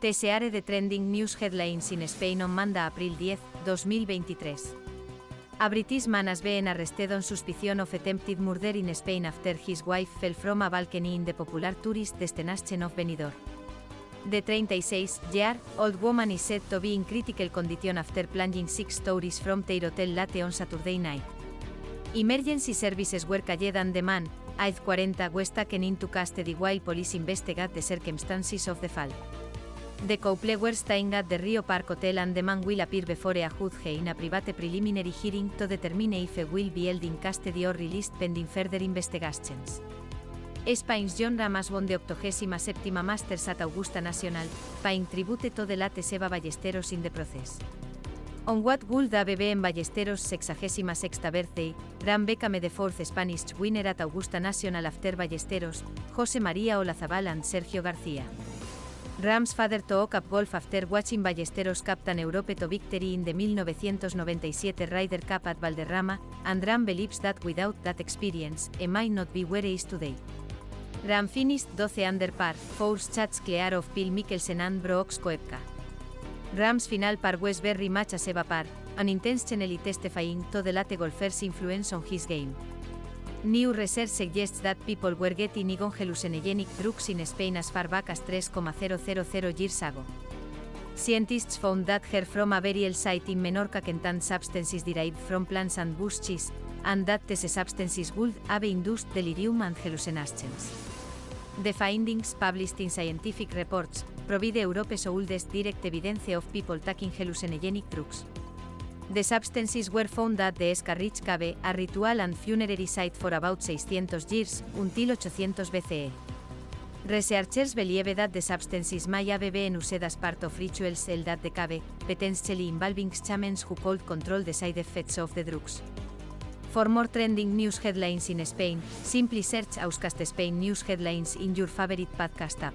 TSR de Trending News Headlines in Spain on Manda April 10, 2023. A British man has been arrested on suspicion of attempted murder in Spain after his wife fell from a balcony in the popular tourist destination of Benidorm. The 36-year-old woman is said to be in critical condition after plunging six stories from their hotel late on Saturday night. Emergency services were called and the man, aged 40, was taken into custody while police investigate the circumstances of the fall. The couple were staying at the Rio Park Hotel and the man will appear before a judge in a private preliminary hearing to determine if he will be held in custody or released pending further investigations. Spain's John Ramas won the 87 Masters at Augusta National, paying tribute to the late Seba Ballesteros in the process. On what would have been Ballesteros' 66th birthday, Ram became the fourth Spanish winner at Augusta National after Ballesteros, José María Olazabal and Sergio García. Rams father took up golf after watching Ballesteros captain Europe to victory in the 1997 Ryder Cup at Valderrama, and Ram believes that without that experience, he might not be where he is today. Ram finished 12 under par, four chats clear of Phil Mickelsen and Brooks Koepka. Rams final par was very much a seva par, an intentionally testifying to the late golfer's influence on his game. New research suggests that people were getting hallucinogenic drugs in Spain as far back as 3,000 years ago. Scientists found that hair from a burial site in Menorca contained substances derived from plants and bushes, and that these substances would have induced delirium and hallucinations. The findings, published in scientific reports, provide Europe's oldest direct evidence of people taking hallucinogenic drugs. The substances were found at the Escarrich Cave, a ritual and funerary site for about 600 years, until 800 BCE. Researchers believe that the substances may have been used as part of rituals held at the cave, potentially involving shamans who could control the side effects of the drugs. For more trending news headlines in Spain, simply search Auscast Spain News Headlines in your favorite podcast app.